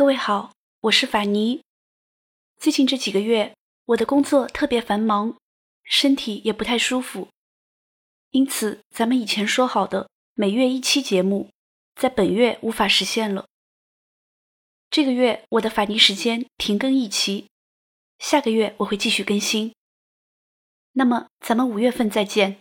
各位好我是法尼。最近这几个月我的工作特别繁忙身体也不太舒服因此咱们以前说好的每月一期节目在本月无法实现了。这个月我的法尼时间停更一期下个月我会继续更新。那么咱们五月份再见。